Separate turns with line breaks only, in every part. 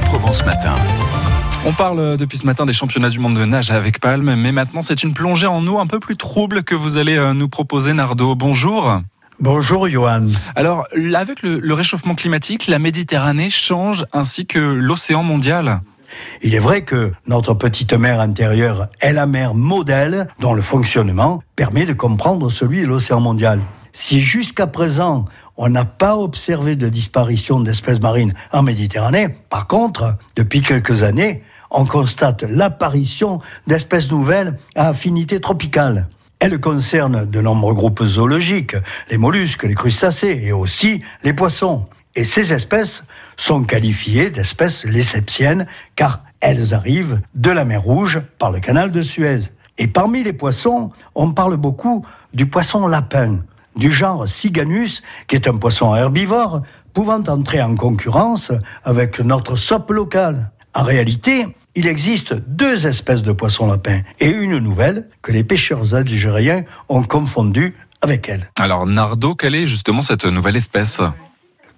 Bleu Provence Matin.
On parle depuis ce matin des championnats du monde de nage avec Palme, mais maintenant c'est une plongée en eau un peu plus trouble que vous allez euh, nous proposer, Nardo. Bonjour.
Bonjour Johan.
Alors, avec le, le réchauffement climatique, la Méditerranée change ainsi que l'océan mondial.
Il est vrai que notre petite mer intérieure est la mer modèle dont le fonctionnement permet de comprendre celui de l'océan mondial. Si jusqu'à présent on n'a pas observé de disparition d'espèces marines en Méditerranée, par contre, depuis quelques années, on constate l'apparition d'espèces nouvelles à affinité tropicale. Elles concernent de nombreux groupes zoologiques, les mollusques, les crustacés et aussi les poissons. Et ces espèces sont qualifiées d'espèces léceptiennes car elles arrivent de la mer Rouge par le canal de Suez. Et parmi les poissons, on parle beaucoup du poisson lapin, du genre Siganus, qui est un poisson herbivore, pouvant entrer en concurrence avec notre sope locale. En réalité, il existe deux espèces de poissons lapins et une nouvelle que les pêcheurs algériens ont confondue avec elle.
Alors Nardo, quelle est justement cette nouvelle espèce?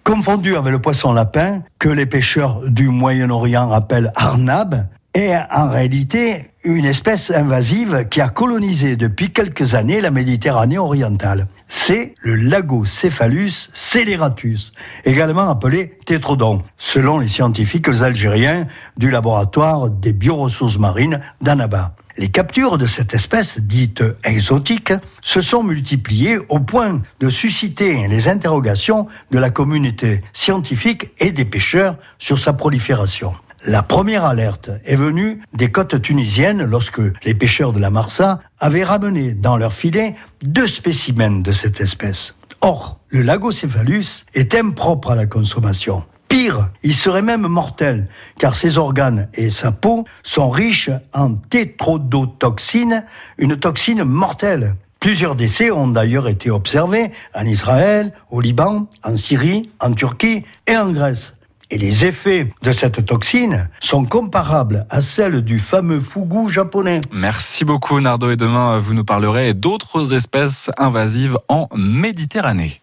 Confondue avec le poisson lapin, que les pêcheurs du Moyen-Orient appellent arnab, est en réalité une espèce invasive qui a colonisé depuis quelques années la Méditerranée orientale. C'est le Lagocéphalus scélératus, également appelé tétrodon, selon les scientifiques algériens du laboratoire des bioressources marines d'Annaba. Les captures de cette espèce, dite exotique, se sont multipliées au point de susciter les interrogations de la communauté scientifique et des pêcheurs sur sa prolifération. La première alerte est venue des côtes tunisiennes lorsque les pêcheurs de la Marsa avaient ramené dans leur filet deux spécimens de cette espèce. Or, le lagocéphalus est impropre à la consommation. Pire, il serait même mortel, car ses organes et sa peau sont riches en tétrodotoxine, une toxine mortelle. Plusieurs décès ont d'ailleurs été observés en Israël, au Liban, en Syrie, en Turquie et en Grèce. Et les effets de cette toxine sont comparables à celles du fameux fougou japonais.
Merci beaucoup Nardo et demain vous nous parlerez d'autres espèces invasives en Méditerranée.